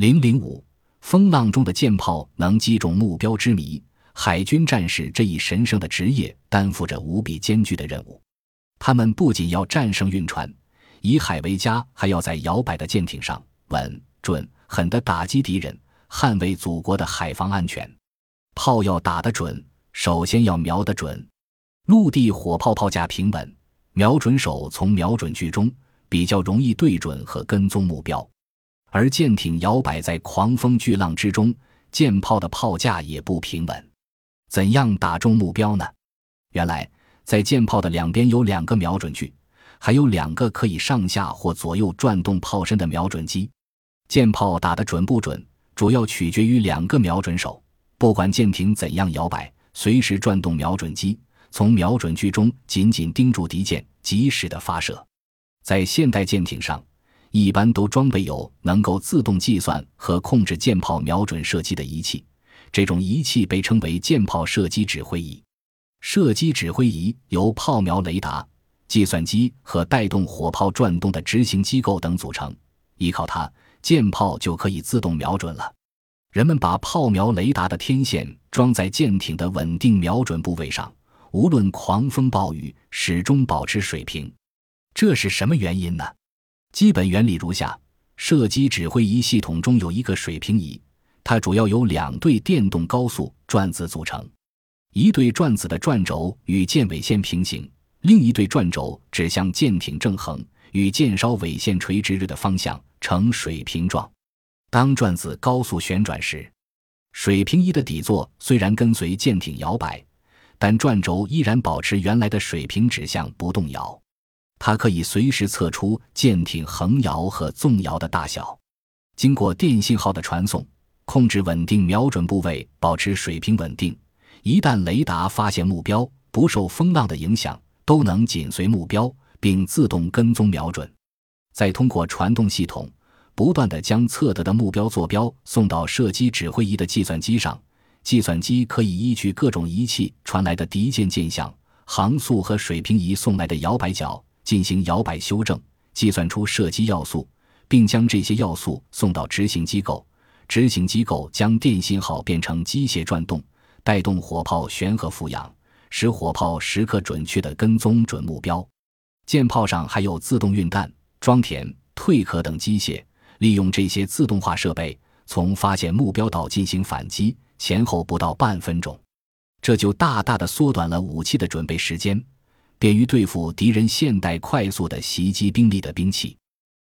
零零五，风浪中的舰炮能击中目标之谜。海军战士这一神圣的职业担负着无比艰巨的任务，他们不仅要战胜运船，以海为家，还要在摇摆的舰艇上稳、准、狠地打击敌人，捍卫祖国的海防安全。炮要打得准，首先要瞄得准。陆地火炮炮架平稳，瞄准手从瞄准具中比较容易对准和跟踪目标，而舰艇摇摆在狂风巨浪之中，舰炮的炮架也不平稳。怎样打中目标呢？原来，在舰炮的两边有两个瞄准具，还有两个可以上下或左右转动炮身的瞄准机。舰炮打得准不准，主要取决于两个瞄准手。不管舰艇怎样摇摆，随时转动瞄准机，从瞄准具中紧紧盯住敌舰，及时的发射。在现代舰艇上，一般都装备有能够自动计算和控制舰炮瞄准射击的仪器。这种仪器被称为舰炮射击指挥仪。射击指挥仪由炮瞄雷达、计算机和带动火炮转动的执行机构等组成。依靠它，舰炮就可以自动瞄准了。人们把炮瞄雷达的天线装在舰艇的稳定瞄准部位上，无论狂风暴雨，始终保持水平。这是什么原因呢？基本原理如下：射击指挥仪系统中有一个水平仪。它主要由两对电动高速转子组成，一对转子的转轴与舰尾线平行，另一对转轴指向舰艇正横，与舰梢尾线垂直的方向呈水平状。当转子高速旋转时，水平仪的底座虽然跟随舰艇摇摆，但转轴依然保持原来的水平指向不动摇。它可以随时测出舰艇横摇和纵摇的大小。经过电信号的传送。控制稳定瞄准部位，保持水平稳定。一旦雷达发现目标，不受风浪的影响，都能紧随目标并自动跟踪瞄准。再通过传动系统，不断地将测得的目标坐标送到射击指挥仪的计算机上。计算机可以依据各种仪器传来的敌舰舰相、航速和水平仪送来的摇摆角进行摇摆修正，计算出射击要素，并将这些要素送到执行机构。执行机构将电信号变成机械转动，带动火炮旋和俯仰，使火炮时刻准确地跟踪准目标。舰炮上还有自动运弹、装填、退壳等机械，利用这些自动化设备，从发现目标到进行反击，前后不到半分钟，这就大大的缩短了武器的准备时间，便于对付敌人现代快速的袭击兵力的兵器。